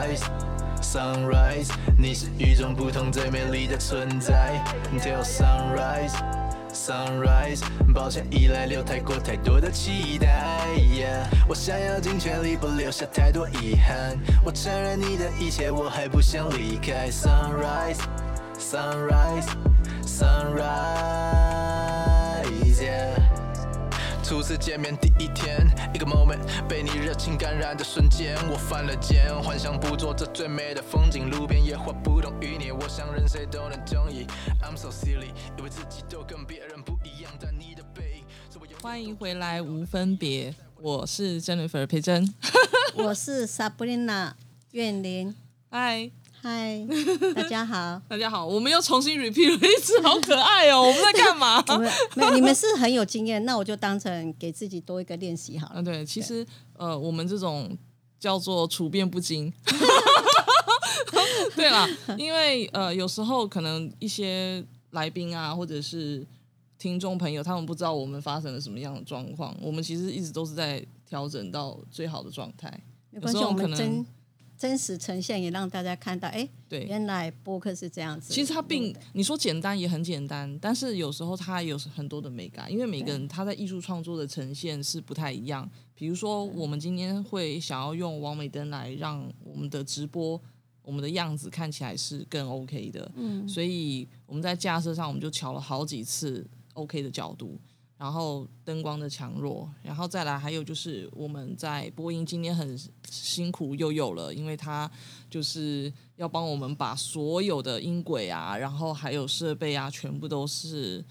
Sunrise, sunrise，你是与众不同最美丽的存在。Till sunrise, sunrise，抱歉依赖留太过太多的期待。Yeah，我想要尽全力不留下太多遗憾。我承认你的一切，我还不想离开。Sunrise, sunrise, sunrise, yeah。初次见面第一天，一个 moment 被你热情感染的瞬间，我犯了贱，幻想捕捉这最美的风景，路边野花不同于你，我想任谁都能中意。I'm so silly，以为自己都跟别人不一样，但你的背影是我永远欢迎回来，无分别，我是 Jennifer 裴珍。我是 Sabrina 苑玲，嗨，嗨，大家好。大家好，我们又重新 repeat 了一次，好可爱哦！我们在干嘛？你们没，你们是很有经验，那我就当成给自己多一个练习好啊，了。对，其实呃，我们这种叫做处变不惊。对了，因为呃，有时候可能一些来宾啊，或者是听众朋友，他们不知道我们发生了什么样的状况，我们其实一直都是在调整到最好的状态。没关系，我有时候可能们真真实呈现，也让大家看到，哎，对原来播客是这样子。其实它并你说简单也很简单，但是有时候它有很多的美感，因为每个人他在艺术创作的呈现是不太一样。比如说，我们今天会想要用王美灯来让我们的直播、我们的样子看起来是更 OK 的，嗯，所以我们在架设上我们就调了好几次 OK 的角度，然后灯光的强弱，然后再来还有就是我们在播音今天很辛苦又有了，因为他就是要帮我们把所有的音轨啊，然后还有设备啊，全部都是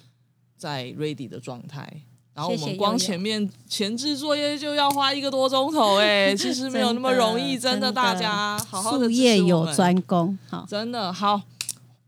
在 ready 的状态。然后我们光前面前置作业就要花一个多钟头，哎，其实没有那么容易，真的，真的大家好好的术业有专攻。好，真的好，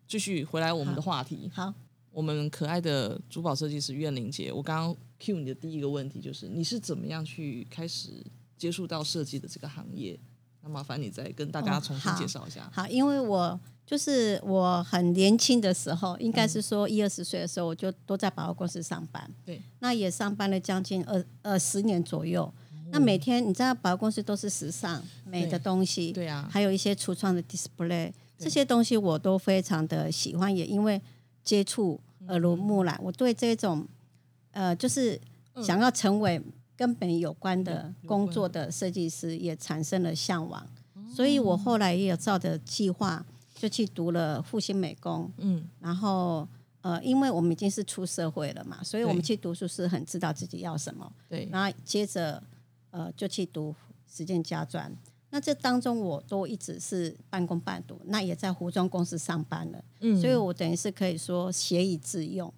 继续回来我们的话题。好，我们可爱的珠宝设计师苑玲姐，我刚刚 cue 你的第一个问题就是，你是怎么样去开始接触到设计的这个行业？那麻烦你再跟大家哦重新介绍一下。好，因为我就是我很年轻的时候，应该是说一二十岁的时候，我就都在百货公司上班。对，那也上班了将近二二十年左右。那每天你知道百货公司都是时尚美的东西，对啊，还有一些橱窗的 display，这些东西我都非常的喜欢，也因为接触耳濡目染，我对这种呃，就是想要成为跟本有关的工作的设计师，也产生了向往。所以我后来也有照着计划，就去读了复兴美工，嗯，然后呃，因为我们已经是出社会了嘛，所以我们去读书是很知道自己要什么。对，然后接着呃就去读实践家专。那这当中我都一直是半工半读，那也在服装公司上班了，嗯所以我等于是可以说学以致用。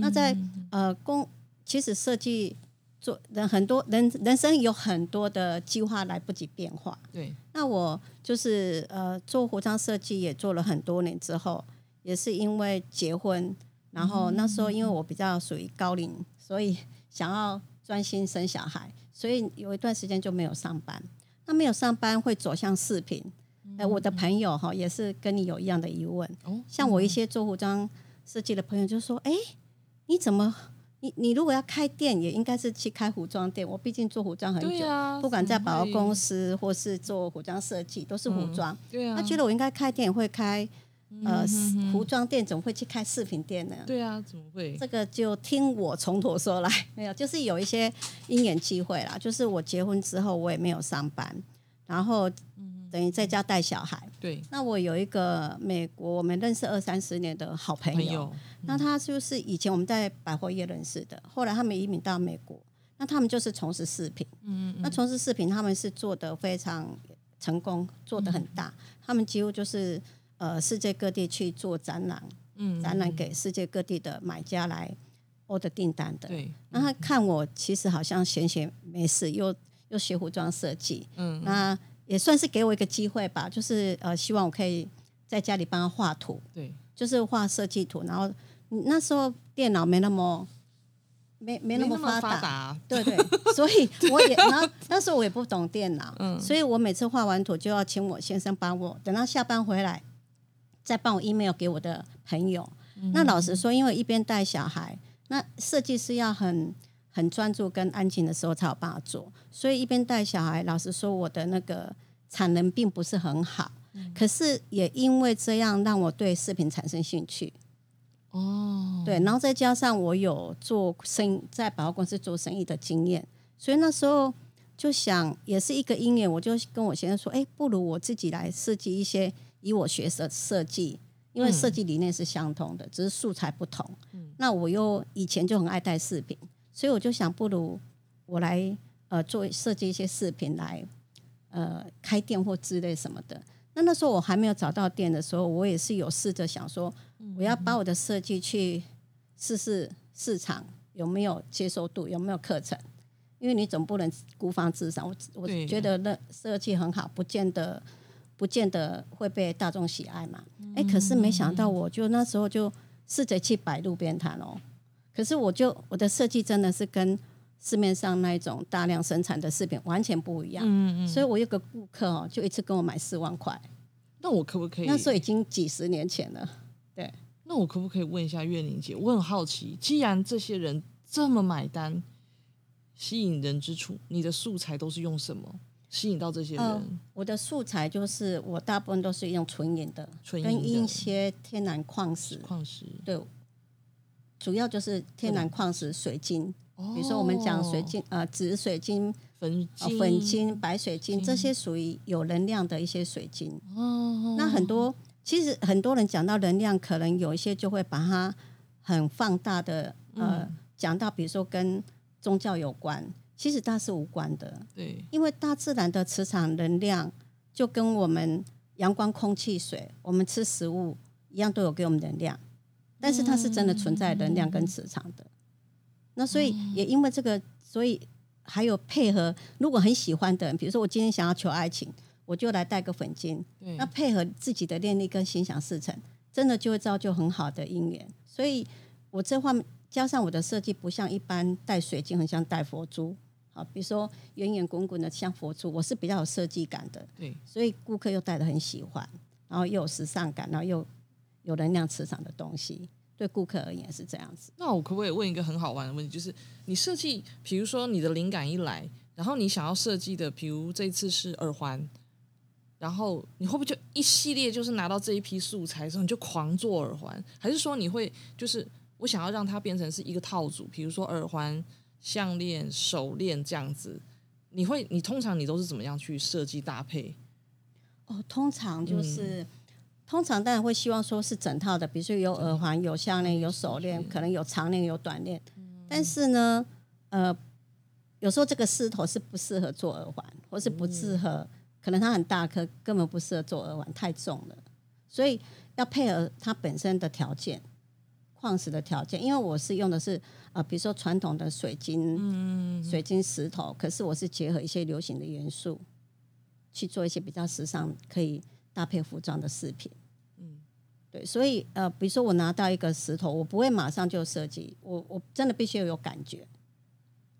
那在呃工，其实设计做人很多人人生有很多的计划来不及变化。对，那我就是呃做服装设计也做了很多年之后，也是因为结婚，然后那时候因为我比较属于高龄，所以想要专心生小孩，所以有一段时间就没有上班。那没有上班会走向视频，哎、我的朋友哈也是跟你有一样的疑问，哦，像我一些做服装设计的朋友就说：“哎、你怎么？你你如果要开店，也应该是去开服装店。我毕竟做服装很久，啊，不管在百货公司，司或是做服装设计，都是服装。对啊，他觉得我应该开店，也会开呃服装店，怎么会去开饰品店呢？对啊，怎么会？这个就听我从头说来，没有，就是有一些因缘机会啦。就是我结婚之后，我也没有上班，然后嗯等于在家带小孩。对，那我有一个美国我们认识二三十年的好朋友，朋友，那他就是以前我们在百货业认识的，后来他们移民到美国，那他们就是从事饰品。嗯那从事饰品，他们是做的非常成功，做的很大，嗯他们几乎就是呃世界各地去做展览，嗯，展览给世界各地的买家来 order 订单的。对，那他看我其实好像闲闲没事，又又学服装设计，嗯，那也算是给我一个机会吧，就是呃希望我可以在家里帮他画图，对，就是画设计图，然后嗯那时候电脑没那么没没那么发发达，达，对对，所以我也，然后那时候我也不懂电脑，嗯。所以我每次画完图就要请我先生帮我，等到下班回来再帮我 email 给我的朋友。嗯那老实说，因为一边带小孩，那设计师要很很专注跟安静的时候才有办法做。所以一边带小孩，老实说，我的那个产能并不是很好。可是也因为这样，让我对视频产生兴趣。哦，对，然后再加上我有做生意，在百货公司做生意的经验，所以那时候就想，也是一个因缘，我就跟我先生说，哎，不如我自己来设计一些以我学设设计，因为设计理念是相同的，只是素材不同。那我又以前就很爱带饰品，所以我就想，不如我来呃做设计一些饰品来呃开店或之类什么的。那那时候我还没有找到店的时候，我也是有试着想说，我要把我的设计去试试市场有没有接受度，有没有课程，因为你总不能孤芳自赏。我我觉得那设计很好，不见得不见得会被大众喜爱嘛。哎、可是没想到，我就那时候就试着去摆路边摊哦。可是我就我的设计真的是跟市面上那一种大量生产的饰品完全不一样。嗯嗯，所以我有个顾客哦，就一次跟我买四万块，那我可不可以？那时候已经几十年前了。对那我可不可以问一下月玲姐？我很好奇，既然这些人这么买单，吸引人之处，你的素材都是用什么吸引到这些人？呃我的素材就是我大部分都是用纯银的，跟一些天然矿石，矿石，对，主要就是天然矿石、水晶。哦。比如说我们讲水晶，呃，紫水晶、粉呃、粉晶、白水晶，这些属于有能量的一些水晶。哦，那很多其实很多人讲到能量，可能有一些就会把它很放大的，呃，讲到比如说跟宗教有关，其实它是无关的。对，因为大自然的磁场能量就跟我们阳光、空气、水，我们吃食物一样，都有给我们能量，但是它是真的存在能量跟磁场的。那所以也因为这个，所以还有配合，如果很喜欢的人，比如说我今天想要求爱情，我就来带个粉晶，对那配合自己的念力跟心想事成，真的就会造就很好的姻缘。所以我这方面加上我的设计，不像一般带水晶，很像带佛珠。好，比如说圆圆滚滚的像佛珠，我是比较有设计感的，对，所以顾客又戴的很喜欢，然后又有时尚感，然后又有能量磁场的东西，对顾客而言是这样子。那我可不可以问一个很好玩的问题？就是你设计，比如说你的灵感一来，然后你想要设计的，比如这次是耳环，然后你会不会就一系列就是拿到这一批素材之后，你就狂做耳环？还是说你会就是我想要让它变成是一个套组，比如说耳环、项链、手链这样子？你会你通常你都是怎么样去设计搭配？哦，通常就是。通常当然会希望说是整套的，比如说有耳环、有项链、有手链，可能有长链、有短链。但是呢，呃，有时候这个狮头是不适合做耳环，或是不适合，可能它很大颗，根本不适合做耳环，太重了。所以要配合它本身的条件，矿石的条件。因为我是用的是呃，比如说传统的水晶、水晶石头，可是我是结合一些流行的元素，去做一些比较时尚可以搭配服装的饰品。嗯对，所以呃，比如说我拿到一个石头，我不会马上就设计，我我真的必须要有感觉。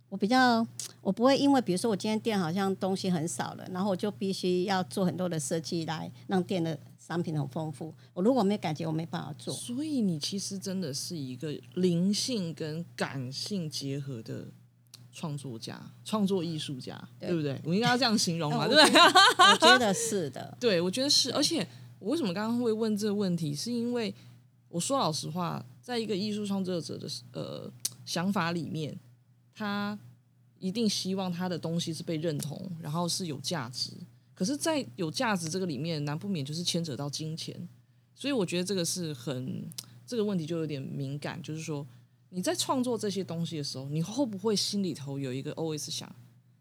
我比较，我不会因为比如说我今天店好像东西很少了，然后我就必须要做很多的设计来让店的商品很丰富。我如果没感觉，我没办法做。所以你其实真的是一个灵性跟感性结合的创作家、创作艺术家，对对不对？我应该要这样形容嘛，呃对不对？我觉得是的，对，我觉得是。而且我为什么刚刚会问这个问题，是因为我说老实话，在一个艺术创作者的呃想法里面，他一定希望他的东西是被认同，然后是有价值。可是，在有价值这个里面，难不免就是牵扯到金钱，所以我觉得这个是很这个问题就有点敏感，就是说你在创作这些东西的时候，你会不会心里头有一个 always 想，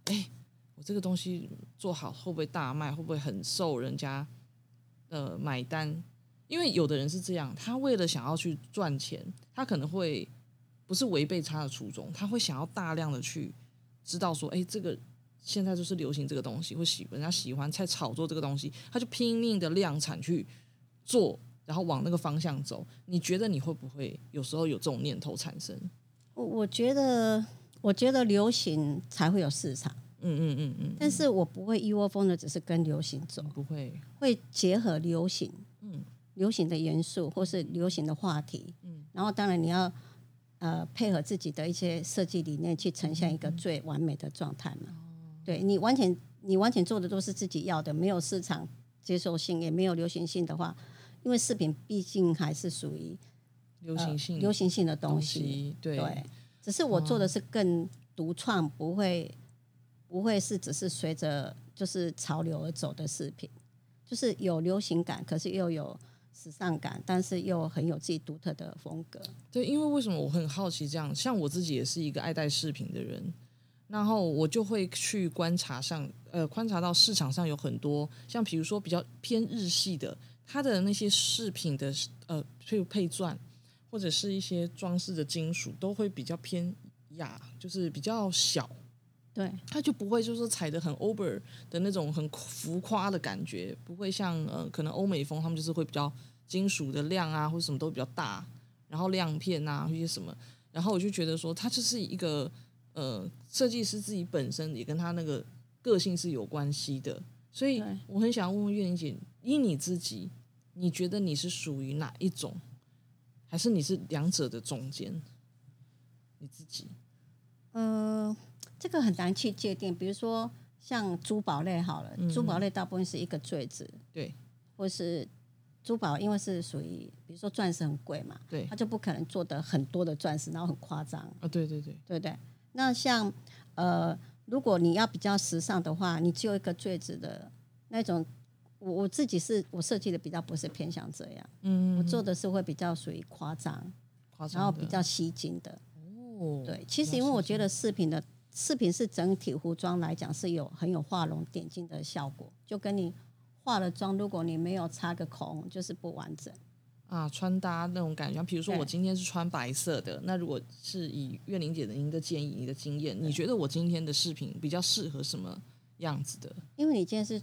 哎，我这个东西做好会不会大卖，会不会很受人家呃买单？因为有的人是这样，他为了想要去赚钱，他可能会不是违背他的初衷，他会想要大量的去知道说，哎，这个现在就是流行这个东西，会喜人家喜欢，在炒作这个东西，他就拼命的量产去做，然后往那个方向走。你觉得你会不会有时候有这种念头产生？我我觉得，我觉得流行才会有市场，嗯嗯嗯嗯，但是我不会一窝蜂的只是跟流行走，不会，会结合流行，嗯。流行的元素或是流行的话题，嗯，然后当然你要呃配合自己的一些设计理念去呈现一个最完美的状态嘛。对你完全你完全做的都是自己要的，没有市场接受性，也没有流行性的话，因为饰品毕竟还是属于流行性、呃流行性的东东西。对，只是我做的是更独创，不会不会是只是随着就是潮流而走的饰品，就是有流行感，可是又有时尚感，但是又很有自己独特的风格。对，因为为什么我很好奇这样？像我自己也是一个爱戴饰品的人，然后我就会去观察上，呃，观察到市场上有很多像比如说比较偏日系的，它的那些饰品的呃，譬如配钻或者是一些装饰的金属，都会比较偏雅，就是比较小。对它就不会就是踩的很 over 的那种很浮夸的感觉，不会像呃可能欧美风他们就是会比较金属的亮啊，或者什么都比较大，然后亮片啊一些什么，然后我就觉得说它就是一个呃设计师自己本身也跟他那个个性是有关系的，所以我很想问问月玲姐，依你自己，你觉得你是属于哪一种，还是你是两者的中间？你自己嗯、这个很难去界定。比如说像珠宝类好了，珠宝类大部分是一个坠子，对或是珠宝，因为是属于比如说钻石很贵嘛，对它就不可能做的很多的钻石，然后很夸张。啊，对对对，对不对？那像呃，如果你要比较时尚的话，你只有一个坠子的那种，我我自己是我设计的比较不是偏向这样，嗯，我做的是会比较属于夸张，夸张然后比较吸睛的。哦，对，其实因为我觉得饰品的饰品是整体服装来讲是有很有画龙点睛的效果，就跟你化了妆，如果你没有擦个口红，就是不完整。啊，穿搭那种感觉，比如说我今天是穿白色的，那如果是以月玲姐的您的建议、你的经验，你觉得我今天的饰品比较适合什么样子的？因为你今天是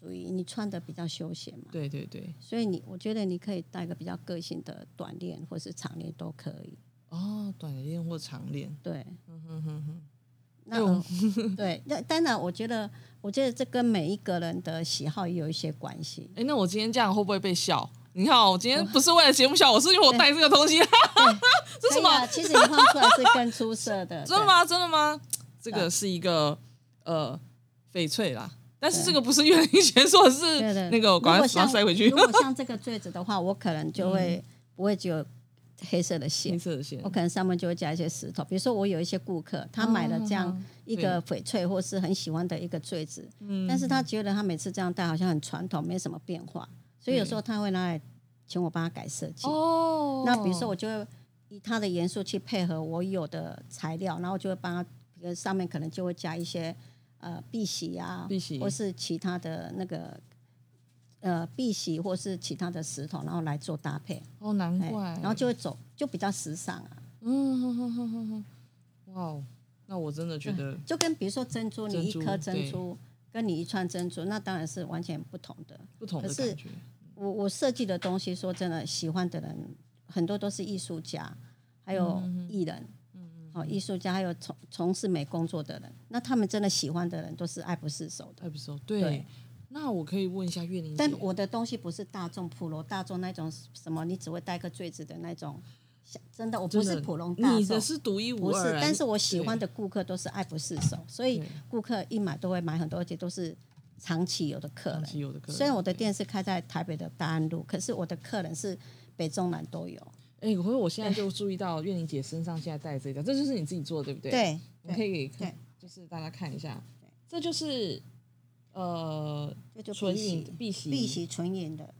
属于你穿的比较休闲嘛，对对对，所以你我觉得你可以带个比较个性的短链或是长链都可以。哦，短链或长链，对，嗯哼哼哼，那、呃对，那当然，我觉得，我觉得这跟每一个人的喜好也有一些关系。哎，那我今天这样会不会被笑？你看哦，我今天不是为了节目效果是因为我带这个东西，这是什么？其实你画出来是更出色的，真的吗？真的吗？这个是一个呃翡翠啦，但是这个不是月玲姐说的是那个，我赶快把它塞回去如。果像这个坠子的话，我可能就会、不会只有黑色的线黑线。色的线我，可能上面就会加一些石头，比如说我有一些顾客，他买了这样一个翡翠或是很喜欢的一个坠子，但是他觉得他每次这样戴好像很传统，没什么变化，所以有时候他会拿来请我帮他改设计。哦，那比如说，我就会以他的元素去配合我有的材料，然后就会帮他，上面可能就会加一些呃碧玺啊，碧玺或是其他的那个呃碧玺或是其他的石头，然后来做搭配，哦，难哎怪，然后就会走就比较时尚啊，嗯哼哼哼哼哼，哇哦，那我真的觉得就跟比如说珍珠，你一颗珍珠跟你一串珍珠，那当然是完全不同的。不同的可是感觉，我我设计的东西，说真的，喜欢的人很多都是艺术家，还有艺人，哦，艺术家还有从从事美工作的人，那他们真的喜欢的人都是爱不释手的。爱不熟。对，对那我可以问一下月玲姐但，我的东西不是大众普罗大众那种什么，你只会戴个坠子的那种，像真的我不是普通大众你的。是独一无不是但是我喜欢的顾客都是爱不释手，所以顾客一买都会买很多，而且都是长期有的客长人。期有的客人。虽然我的店是开在台北的大安路，可是我的客人是北中南都有。哎，可是我现在就注意到月玲姐身上现在戴的这条，这就是你自己做的，对不对？，对，你可以给对就是大家看一下，这就是呃这就纯银碧玺碧玺纯银的，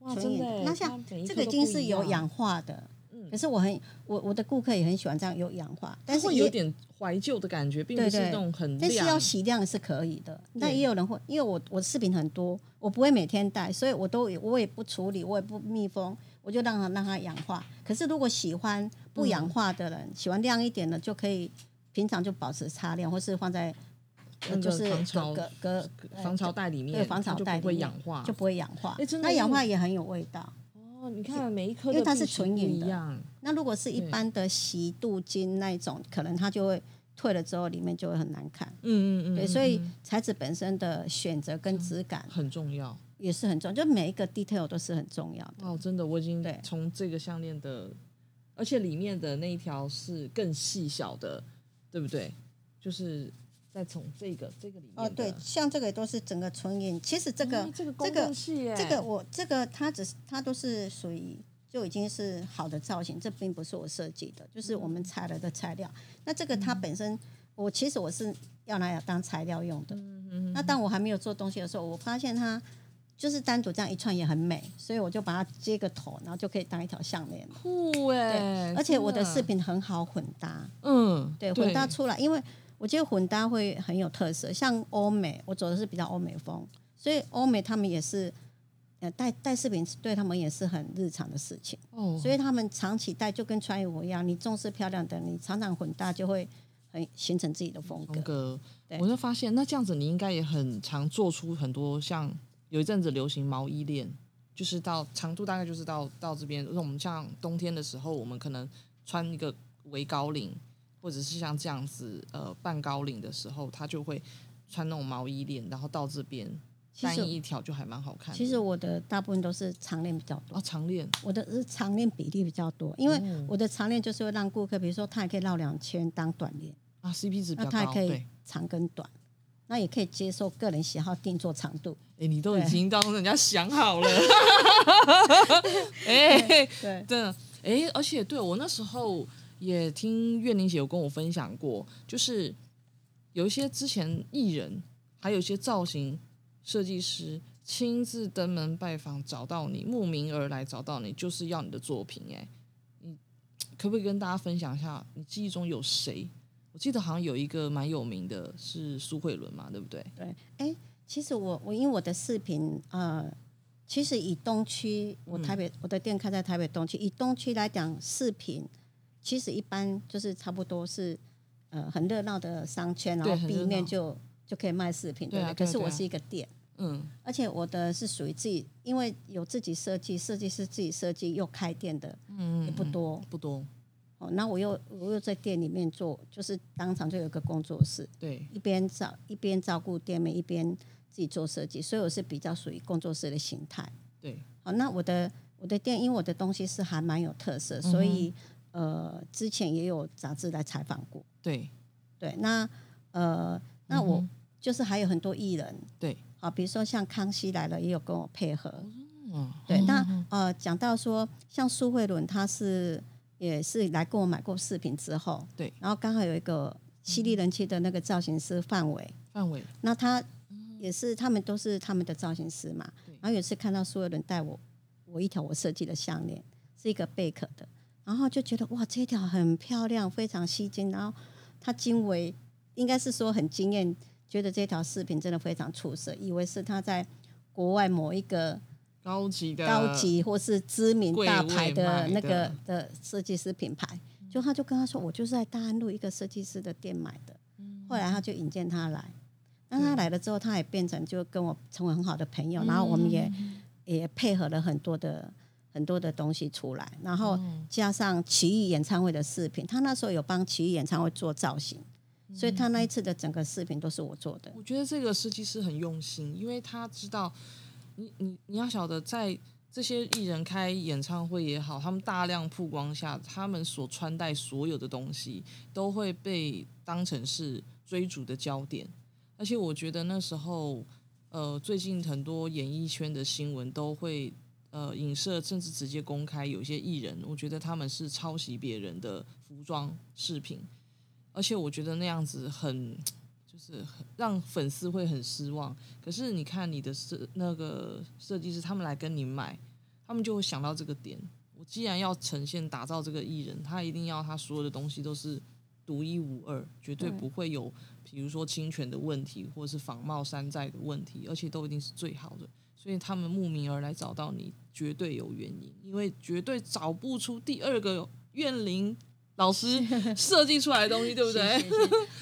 哇。真的，那像这个已经是有氧化的，嗯可是我很我我的顾客也很喜欢这样有氧化，但是也会有点怀旧的感觉，并不是那种很。但是要洗亮是可以的。那也有人会，因为我我的饰品很多，我不会每天戴，所以我都我也不处理，我也不密封，我就让它让它氧化。可是如果喜欢不嗯氧化的人，喜欢亮一点的，就可以平常就保持擦亮，或是放在就是隔防潮隔隔呃防潮袋里面，对防它就不会潮袋里面氧化，就不会氧化。那氧化也很有味道。哦，你看每一颗因为它是纯银的一样，那如果是一般的洗镀金那一种，可能它就会退了之后里面就会很难看。嗯嗯嗯，对，嗯所以嗯材质本身的选择跟质感很重要。也是很重要，就每一个 detail 都是很重要的。哦，真的，我已经对从这个项链的而且里面的那一条是更细小的，对不对？就是再从这个这个里面哦，对，像这个都是整个纯银。其实这个、嗯这个这个我这个它只是它都是属于就已经是好的造型，这并不是我设计的，就是我们采了的材料。那这个它本身，我其实我是要拿来当材料用的。那当我还没有做东西的时候，我发现它就是单独这样一串也很美，所以我就把它接个头，然后就可以当一条项链了。酷哎对，，而且我的饰，品很好混搭，嗯，对，混搭出来，因为我觉得混搭会很有特色。像欧美，我走的是比较欧美风，所以欧美他们也是，呃，戴戴饰品对他们也是很日常的事情，哦，所以他们长期戴就跟穿衣服一样，你重视漂亮的，你常常混搭就会很形成自己的风格风。格，我就发现，那这样子你应该也很常做出很多像有一阵子流行毛衣链，就是到长度大概就是到到这边，那我们像冬天的时候，我们可能穿一个围高领，或者是像这样子呃半高领的时候，他就会穿那种毛衣链，然后到这边单一一条就还蛮好看的。其实我的大部分都是长链比较多哦，，长链我的是长链比例比较多，因为哦我的长链就是会让顾客，比如说他也可以绕两圈当短链，啊，CP 值比那较高，他也可以对。长跟短，那也可以接受个人喜好定做长度。哎、你都已对经当人家想好了，哎、对，真的，哎，而且对我那时候也听月玲姐有跟我分享过，就是有一些之前艺人，还有一些造型设计师亲自登门拜访，找到你，慕名而来找到你，就是要你的作品。哎，你可不可以跟大家分享一下，你记忆中有谁？我记得好像有一个蛮有名的，是苏慧伦嘛，对不对？对，哎，其实我我因为我的视频，呃，其实以东区，我台北、我的店开在台北东区，以东区来讲，饰品其实一般就是差不多是呃很热闹的商圈，然后 B 面就就可以卖饰品，对对不对？可是我是一个店。嗯，而且我的是属于自己，因为有自己设计，设计师自己设计又开店的，嗯也不多不多，哦。那我又我又在店里面做，就是当场就有个工作室，对，一边照一边照顾店面，一边自己做设计，所以我是比较属于工作室的形态。对，好，那我的我的店，因为我的东西是还蛮有特色，所以呃，之前也有杂志来采访过。对，对，那呃，那我嗯就是还有很多艺人，对，好，比如说像康熙来了，也有跟我配合。嗯，对，那呃，讲到说像苏慧伦，她是也是来跟我买过饰品之后，对，然后刚好有一个犀利人气的那个造型师范伟，范伟，那他也是他们都是他们的造型师嘛，然后有一次看到苏慧伦带我我一条我设计的项链，是一个贝壳的，然后就觉得哇，这条很漂亮，非常吸睛，然后他惊为应该是说很惊艳，觉得这条饰品真的非常出色，以为是他在国外某一个高级的高级或是知名大牌的那个的的设计师品牌，就他就跟他说，我就是在大安路一个设计师的店买的。后来他就引荐他来，那他来了之后，他也变成就跟我成为很好的朋友，然后我们也也配合了很多的很多的东西出来，然后加上奇艺演唱会的视频，他那时候有帮奇艺演唱会做造型，所以他那一次的整个视频都是我做的。我觉得这个设计师很用心，因为他知道你你你要晓得，在这些艺人开演唱会也好，他们大量曝光下，他们所穿戴所有的东西都会被当成是追逐的焦点。而且我觉得那时候，呃，最近很多演艺圈的新闻都会呃影射，甚至直接公开有些艺人，我觉得他们是抄袭别人的服装饰品，而且我觉得那样子很。就是很让粉丝会很失望。可是你看你的设那个设计师，他们来跟你买，他们就会想到这个点。我既然要呈现打造这个艺人，他一定要他所有的东西都是独一无二，绝对对不会有比如说侵权的问题，或者是仿冒山寨的问题，而且都一定是最好的。所以他们慕名而来找到你，绝对有原因，因为绝对找不出第二个怨灵老师 设计出来的东西，对不对？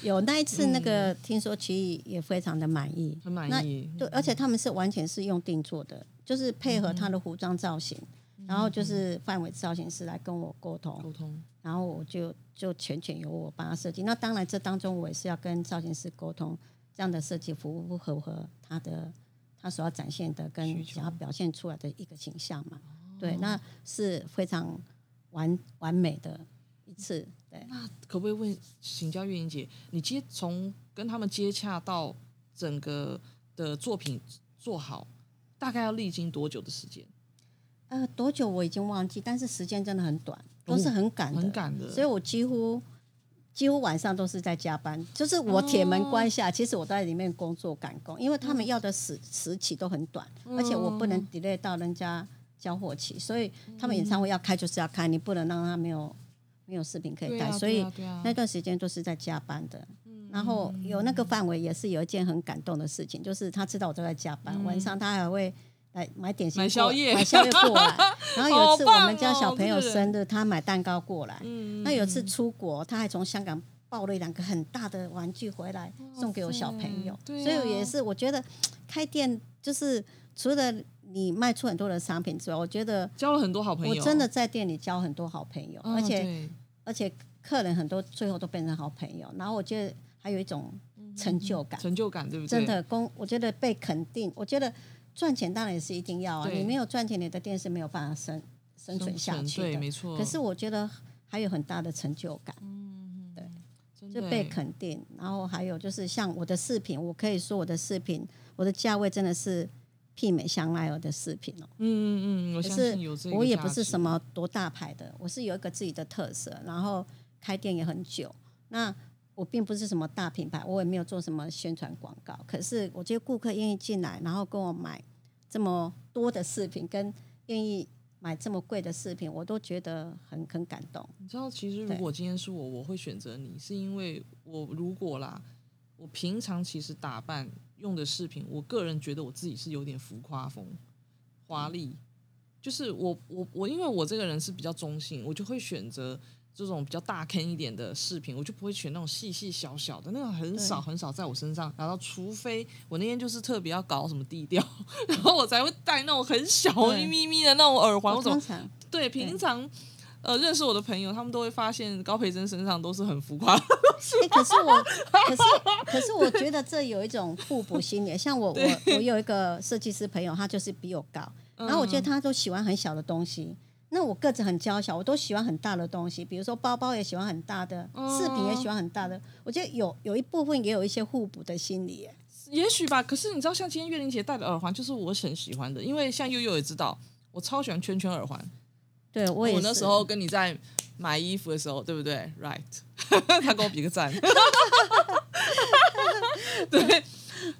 有那一次那个听说奇艺也非常的满意，很满意。对，而且他们是完全是用定做的，就是配合他的服装造型，然后就是范伟造型师来跟我沟通，沟通，然后我就就全权由我帮他设计。那当然，这当中我也是要跟造型师沟通，这样的设计符不符合他的他所要展现的跟想要表现出来的一个形象嘛？对，那是非常完完美的一次。对，那可不可以问，请教月英姐，你接从跟他们接洽到整个的作品做好，大概要历经多久的时间？呃，多久我已经忘记，但是时间真的很短，都是很赶的，哦很赶的所以我几乎几乎晚上都是在加班，就是我铁门关下，其实我在里面工作赶工，因为他们要的时时期都很短，而且我不能 delay 到人家交货期，所以他们演唱会要开就是要开，你不能让他没有没有视频可以带，所以那段时间都是在加班的。然后有那个范围，也是有一件很感动的事情，就是他知道我都在加班，晚上他还会来买点心过、买宵夜。买宵夜过来。然后有一次我们家小朋友生日，他买蛋糕过来。嗯那有一次出国，他还从香港抱了两个很大的玩具回来送给我小朋友，所以也是我觉得开店就是除了你卖出很多的商品之外，我觉得交了很多好朋友，我真的在店里交很多好朋友，嗯，而且而且客人很多最后都变成好朋友，然后我觉得还有一种成就感，成就感，对不对？真的公，我觉得被肯定，我觉得赚钱当然也是一定要啊，你没有赚钱，你的店是没有办法生生存下去对，的。没错。可是我觉得还有很大的成就感，嗯，对就被欸肯定，然后还有就是像我的饰品，我可以说我的饰品，我的价位真的是媲美香奈儿的饰品哦。嗯嗯嗯，我可是我也不是什么多大牌的，我是有一个自己的特色，然后开店也很久。那我并不是什么大品牌，我也没有做什么宣传广告。可是我觉得顾客愿意进来，然后跟我买这么多的饰品，跟愿意买这么贵的饰品，我都觉得很很感动。你知道，其实如果今天是我，我会选择你，是因为我如果啦，我平常其实打扮用的饰品，我个人觉得我自己是有点浮夸风、华丽，就是我我我，因为我这个人是比较中性，我就会选择这种比较大坑一点的饰品，我就不会选那种细细小小的，那种很少很少在我身上。然后，除非我那天就是特别要搞什么低调，然后我才会戴那种很小对咪咪的那种耳环，我怎么对，平常呃认识我的朋友，他们都会发现高培珍身上都是很浮夸。欸可是我，可是可是我觉得这有一种互补心理。像我 我我有一个设计师朋友，他就是比我高，然后我觉得他都喜欢很小的东西。那我个子很娇小，我都喜欢很大的东西，比如说包包也喜欢很大的，饰品也喜欢很大的。我觉得有有一部分也有一些互补的心理耶。也许吧，可是你知道，像今天月玲姐戴的耳环，就是我很喜欢的，因为像悠悠也知道，我超喜欢圈圈耳环。对我那时候跟你在买衣服的时候，对不对？Right，他给我比个赞。对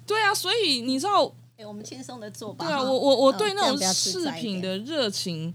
对啊，所以你知道，欸我们轻松的做吧。对啊，我我我嗯对那种饰品的热情，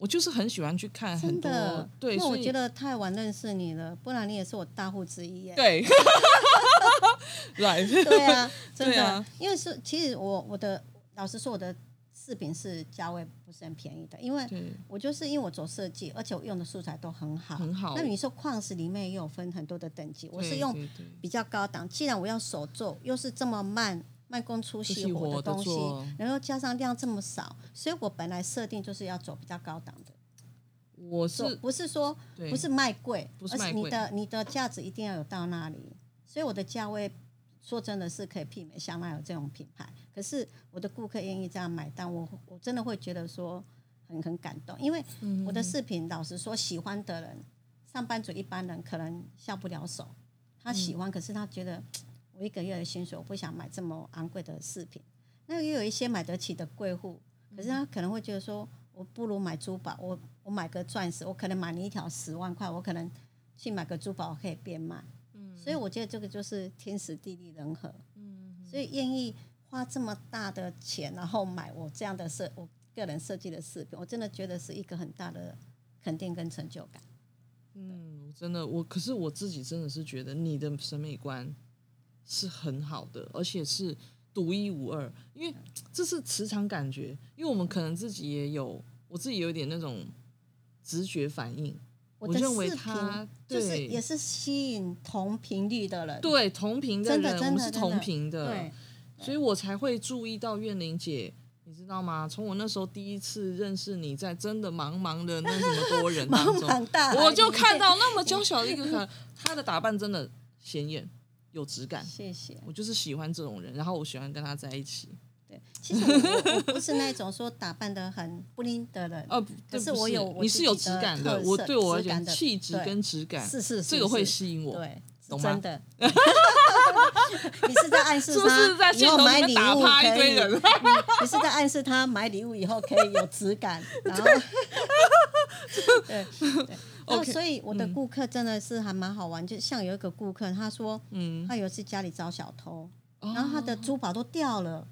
我就是很喜欢去看很多真的，对，那我觉得太晚认识你了，不然你也是我大户之一耶。对，Right，对啊，真的，啊因为是其实我我的老实说，我的饰品是价位不是很便宜的，因为我就是因为我走设计，而且我用的素材都很好，很好那你说矿石里面也有分很多的等级，我是用比较高档，既然我要手做，又是这么慢。慢工出细细活的东西，然后加上量这么少，所以我本来设定就是要走比较高档的，我是不是说不是卖贵，而是你的你的价值一定要有到那里。所以我的价位说真的是可以媲美香奈儿这种品牌。可是我的顾客愿意这样买单，我我真的会觉得说很很感动，因为嗯我的饰品老实说，喜欢的人，上班族一般人可能下不了手。他喜欢，可是他觉得我一个月的薪水，我不想买这么昂贵的饰品。那也有一些买得起的贵户，可是他可能会觉得说，我不如买珠宝，我我买个钻石，我可能买你一条十万块，我可能去买个珠宝可以变卖。嗯所以我觉得这个就是天时地利人和。嗯所以愿意花这么大的钱，然后买我这样的设我个人设计的饰品，我真的觉得是一个很大的肯定跟成就感。嗯，真的，我可是我自己真的是觉得你的审美观是很好的，而且是独一无二，因为这是磁场感觉，因为我们可能自己也有，我自己有点那种直觉反应，我认为他就是对。也是吸引同频率的人，对同频的人，我们是同频的，对，所以我才会注意到怨玲姐。你知道吗？从我那时候第一次认识你，在真的茫茫的那什么多人当中，茫大我就看到那么娇小的一个可，她的打扮真的显眼有质感。谢谢。我就是喜欢这种人，然后我喜欢跟他在一起。对，其实我不是那种说打扮的很不灵的人，哦，可是我有我你是有质感的我对我来讲，质感的气质跟质感是是是这个会吸引我。对，懂吗真的。你是在暗示他以后买礼物？堆人？你是在暗示他买礼物以后可以有质感，然后对 对，然后 OK，所以我的顾客真的是还蛮好玩，就像有一个顾客，他说嗯，他有一次家里遭小偷，然然后他的珠宝都掉了，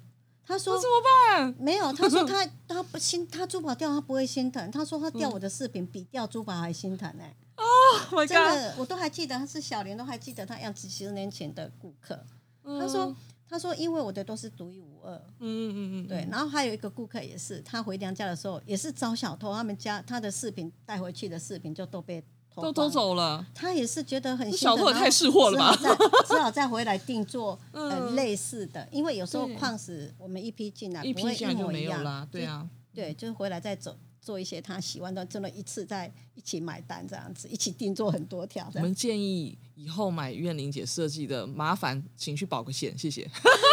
他说怎么办？没有，他说 他他不心，他珠宝掉他不会心疼，他说他掉我的饰品比掉珠宝还心疼呢、Oh 真的，我都还记得，他是小莲都还记得他样子十年前的顾客。他他说，他说因为我的都是独一无二，嗯嗯嗯嗯，对。然后还有一个顾客也是，他回娘家的时候也是遭小偷，他们家他的饰品带回去的饰品就都被偷都偷走了。他也是觉得很小偷也太识货了吧只好再回来定做 呃嗯类似的，因为有时候对矿石我们一批进来一不会批进来就模一样没有啦，对啊，对，就是回来再走做一些他喜欢的，真的一次再一起买单这样子，一起定做很多条的。我们建议以后买苑玲姐设计的，麻烦请去保个险，谢谢。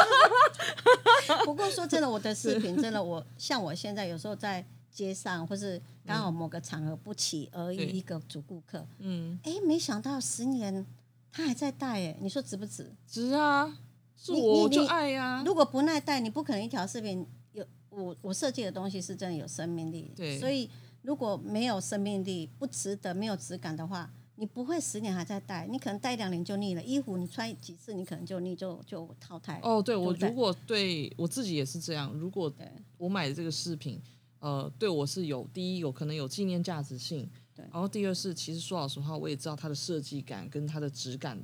不过说真的，我的视频真的我像我现在有时候在街上，或是刚好某个场合不期而遇一个主顾客，嗯，哎，没想到十年他还在戴，哎，你说值不值？值啊，是你我就爱呀。如果不耐戴，你不可能一条视频有我我设计的东西是真的有生命力，对所以如果没有生命力、不值得、没有质感的话，你不会十年还在戴，你可能戴一两年就腻了。衣服你穿几次，你可能就腻，就就淘汰。哦，对我如果对我自己也是这样，如果对我买的这个饰品，呃，对我是有第一有可能有纪念价值性，对然后第二是其实说老实话，我也知道它的设计感跟它的质感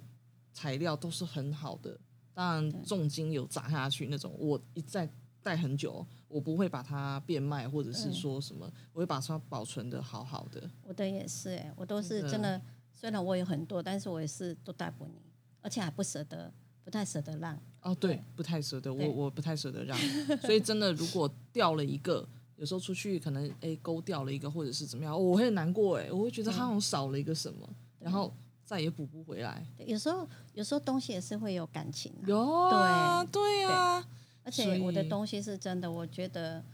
材料都是很好的，当然重金有砸下去那种，我一再戴很久，我不会把它变卖或者是说什么，我会把它保存的好好的。我的也是、哎，我都是真的，虽然我有很多，但是我也是都戴不你，而且还不舍得，不太舍得让。哦，对对，不太舍得，我我不太舍得让，所以真的如果掉了一个，有时候出去可能哎勾掉了一个，或者是怎么样，我会很难过哎，我会觉得它好像少了一个什么，然后再也补不回来。对有时候有时候东西也是会有感情、啊，有啊，对啊，而且我的以东西是真的，我觉得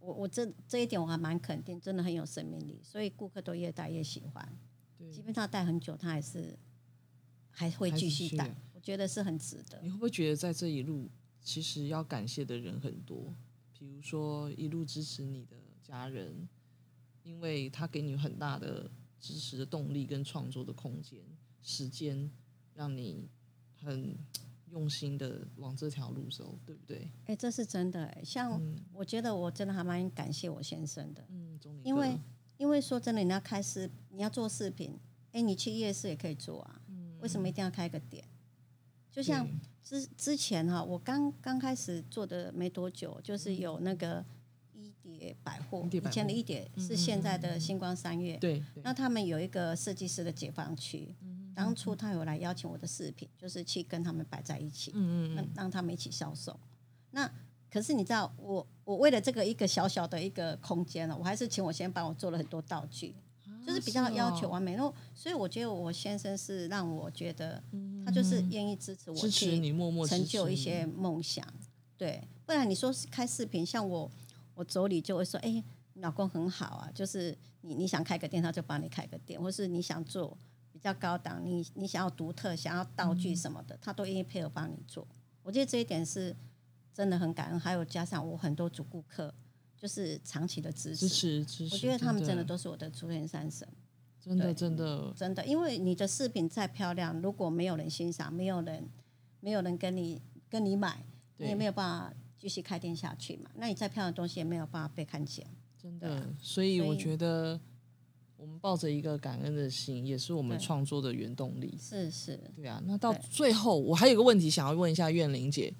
我我这这一点我还蛮肯定，真的很有生命力，所以顾客都越戴越喜欢。即对。便他戴很久，他还是还会继续戴是去戴，我觉得是很值得你。会不会觉得在这一路其实要感谢的人很多？比如说一路支持你的家人，因为他给你很大的支持的动力跟创作的空间、时间，让你很用心的往这条路走，对不对？哎、这是真的、哎，像嗯我觉得我真的还蛮感谢我先生的，嗯，因为哥因为说真的，你要开视，你要做视频，哎、你去夜市也可以做啊，为什么一定要开个店？就像之之前哈、我刚刚开始做的没多久，就是有那个一叠百货，以前的货一叠是现在的星光三月，对对那他们有一个设计师的解放区，当初他有来邀请我的饰品，就是去跟他们摆在一起，嗯嗯让让他们一起销售。那可是你知道，我我为了这个一个小小的一个空间呢，我还是请我先帮我做了很多道具，就是比较要求哦完美。然后，所以我觉得我先生是让我觉得他就是愿意支持我嗯支持去你，默默成就一些梦想。对，不然你说是开视频，像我我妯娌就会说，哎、你老公很好啊，就是你你想开个店，他就帮你开个店，或是你想做比较高档，你你想要独特，想要道嗯具什么的，他都愿意配合帮你做。我觉得这一点是真的很感恩，还有加上我很多主顾客就是长期的支持，支持支持，我觉得他们真的都是我的初恋三神。真的真的真的，因为你的饰品再漂亮，如果没有人欣赏，没有人没有人跟你跟你买，你也没有办法继续开店下去嘛。那你再漂亮的东西也没有办法被看见。真的，所以我觉得我们抱着一个感恩的心，也是我们创作的原动力。是是，对啊，那到最后，我还有一个问题想要问一下苑玲姐，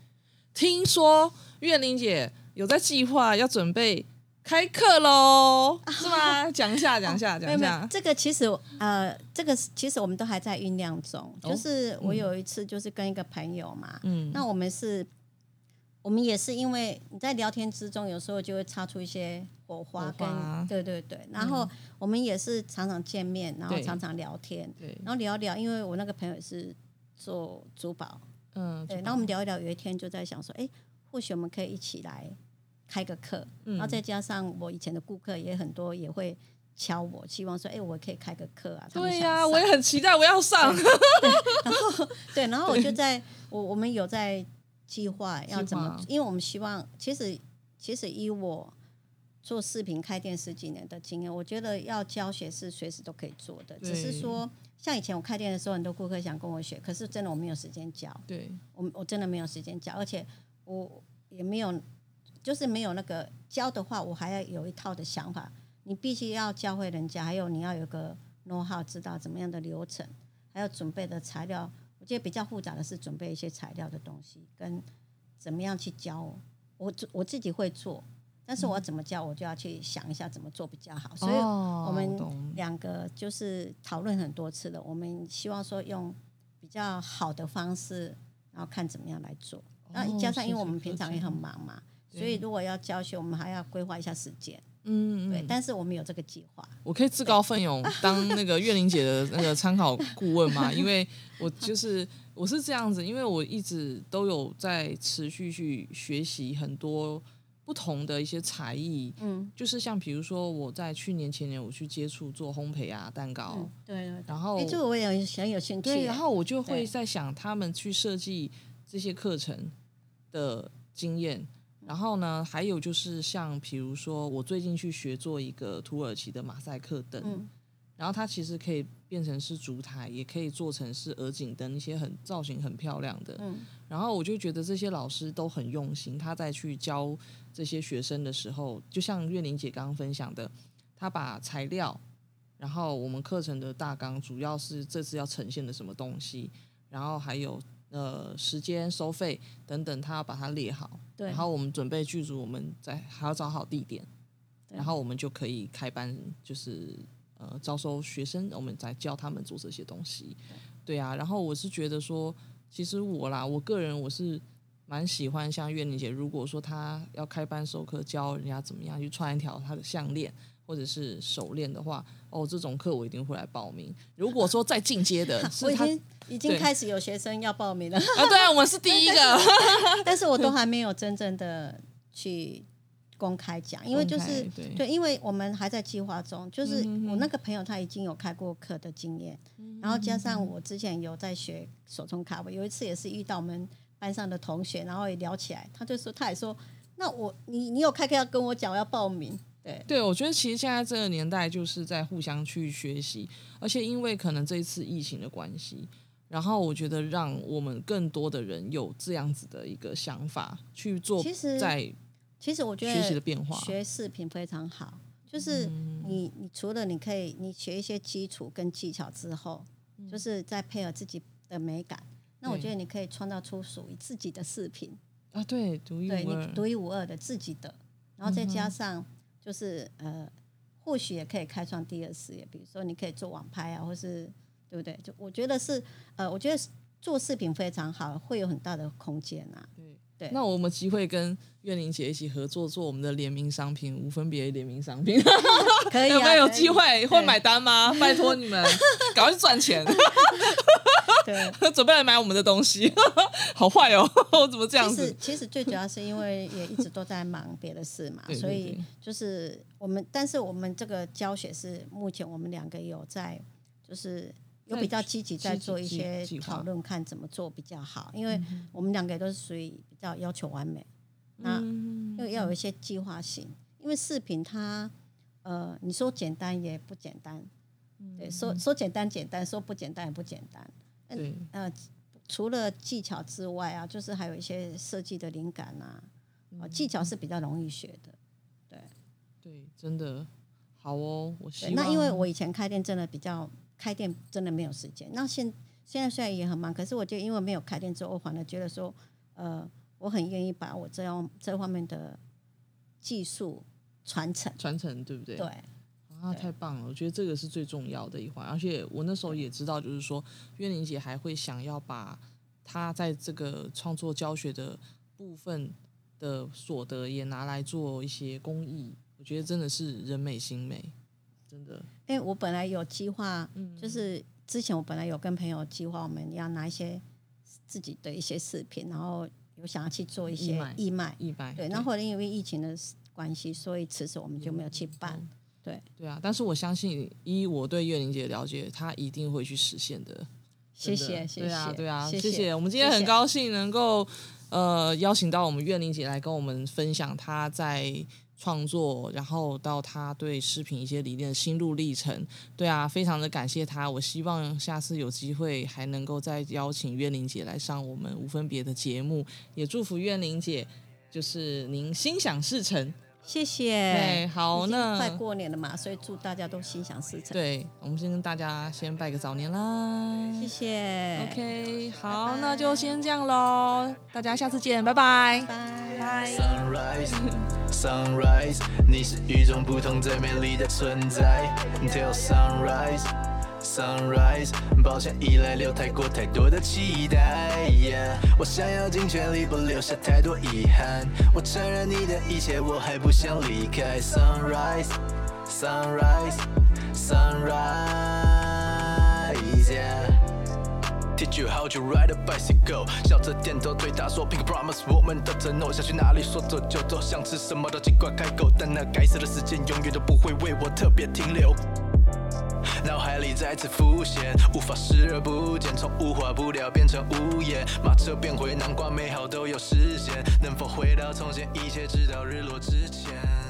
听说月玲姐有在计划要准备开课喽，是吗？讲一下，讲一下，讲一下，。这个其实呃，这个其实我们都还在酝酿中。哦就是我有一次就是跟一个朋友嘛，嗯，那我们是，我们也是因为你在聊天之中，有时候就会擦出一些火花跟，对对对，然后我们也是常常见面，然后常常聊天，对，然后聊聊，因为我那个朋友也是做珠宝，嗯，对，就然后我们聊一聊，有一天就在想说，哎，或许我们可以一起来开个课，嗯然后再加上我以前的顾客也很多，也会敲我，希望说，哎、我可以开个课啊。对呀、我也很期待，我要上。然后对，然后我就在我我们有在计划要怎么，因为我们希望，其实其实以我做视频开店十几年的经验，我觉得要教学是随时都可以做的，只是说像以前我开店的时候，很多顾客想跟我学，可是真的我没有时间教，对，我我真的没有时间教，而且我也没有，就是没有那个教的话，我还要有一套的想法。你必须要教会人家，还有你要有个 know how，知道怎么样的流程，还有准备的材料。我觉得比较复杂的是准备一些材料的东西，跟怎么样去教。我自我自己会做，但是我要怎么教，我就要去想一下怎么做比较好。所以哦我们两个就是讨论很多次了，我们希望说用比较好的方式，然后看怎么样来做。那哦加上因为我们平常也很忙嘛，所以如果要教学，我们还要规划一下时间。嗯对，嗯，但是我们有这个计划。我可以自告奋勇当那个月玲姐的 那个参考顾问吗？因为我就是我是这样子，因为我一直都有在持续去学习很多不同的一些才艺，嗯，就是像比如说我在去年前年我去接触做烘焙啊蛋糕，嗯对对对。然后哎，这个我也很很有兴趣。对，然后我就会在想他们去设计这些课程的经验。然后呢，还有就是像比如说，我最近去学做一个土耳其的马赛克灯，嗯然后它其实可以变成是烛台，也可以做成是鹅颈灯，一些很造型很漂亮的。嗯。然后我就觉得这些老师都很用心，他在去教这些学生的时候，就像月玲姐刚刚分享的，他把材料，然后我们课程的大纲主要是这次要呈现的什么东西，然后还有呃时间、收费等等，他要把它列好，对。然后我们准备剧组，我们在还要找好地点，对然后我们就可以开班，就是呃招收学生，我们再教他们做这些东西。对啊，然后我是觉得说，其实我啦，我个人我是蛮喜欢像月玲姐，如果说她要开班授课，教人家怎么样去穿一条她的项链或者是手链的话，哦，这种课我一定会来报名。如果说再进阶的，我已经已经开始有学生要报名了，啊，对啊，我们是第一个，但是我都还没有真正的去公开讲，因为就是对对，因为我们还在计划中。就是我那个朋友他已经有开过课的经验，然后加上我之前有在学手冲咖啡，有一次也是遇到我们班上的同学，然后也聊起来，他就说他也说，那我你你有开课要跟我讲，我要报名。对对，我觉得其实现在这个年代就是在互相去学习，而且因为可能这一次疫情的关系，然后我觉得让我们更多的人有这样子的一个想法去做其实在其实我觉得学习的变化。学视频非常好，就是嗯你你除了你可以你学一些基础跟技巧之后，就是再配合自己的美感，那我觉得你可以创造出属于自己的视频，啊，对，独一对你无二。独一无二的自己的，然后再嗯加上就是呃，或许也可以开创第二事业，比如说你可以做网拍啊，或是对不对？就我觉得是呃，我觉得做视频非常好，会有很大的空间啊。对那我们机会跟月玲姐一起合作做我们的联名商品，无分别联名商品，可以、啊，有没有机会？会对买单吗？拜托你们，赶快去赚钱，对。准备来买我们的东西，好坏哦，我怎么这样其实子？其实最主要是因为也一直都在忙别的事嘛，对对所以就是我们，但是我们这个教学是目前我们两个有在，就是有比较积极在做一些讨论，看怎么做比较好。因为我们两个都是属于比较要求完美，那嗯又要有一些计划性。因为视频它呃，你说简单也不简单，对，说说简单简单，说不简单也不简单。对，呃，除了技巧之外啊，就是还有一些设计的灵感啊，哦，技巧是比较容易学的。对，对真的好哦，我希对，望那因为我以前开店真的比较开店真的没有时间，那现现在虽然也很忙，可是我觉得因为没有开店之后，我反而觉得说，呃，我很愿意把我这样这方面的技术传承。传承对不对？对，啊，太棒了！我觉得这个是最重要的一环，而且我那时候也知道，就是说月玲姐还会想要把她在这个创作教学的部分的所得也拿来做一些公益，我觉得真的是人美心美，真的。因为我本来有计划，嗯就是之前我本来有跟朋友计划，我们要拿一些自己的一些视频，然后有想要去做一些义卖义卖，对，那后来因为疫情的关系，所以迟迟我们就没有去办。对，对啊，但是我相信，依我对岳玲姐的了解，她一定会去实现的。谢谢，谢谢，对啊，对啊，谢谢谢。我们今天很高兴能够呃邀请到我们岳玲姐来跟我们分享她在创作，然后到他对视频一些理念的心路历程。对啊，非常的感谢他。我希望下次有机会还能够再邀请月玲姐来上我们无分别的节目，也祝福月玲姐就是您心想事成。谢谢。对，好，那快过年了嘛，所以祝大家都心想事成。对，我们先跟大家先拜个早年啦。谢谢。OK，好，拜拜那就先这样喽，大家下次见，拜拜。拜。拜。Sunrise, sunrise，你是与众不同最美丽的存在。Till sunrise, sunrise，抱歉依赖留太过太多的期待。Yeah，我想要尽全力不留下太多遗憾。我承认你的一切，我还不想离开。Sunrise, sunrise, sunrise, yeah。Teach you how to ride a bicycle，笑着点头对他说 Pink promise，我们的承诺，想去哪里说走就走，想吃什么都尽管开口，但那该死的时间永远都不会为我特别停留。脑海里再次浮现，无法视而不见，从无话不聊变成无言，马车变回南瓜，美好都有实现，能否回到从前，一切直到日落之前。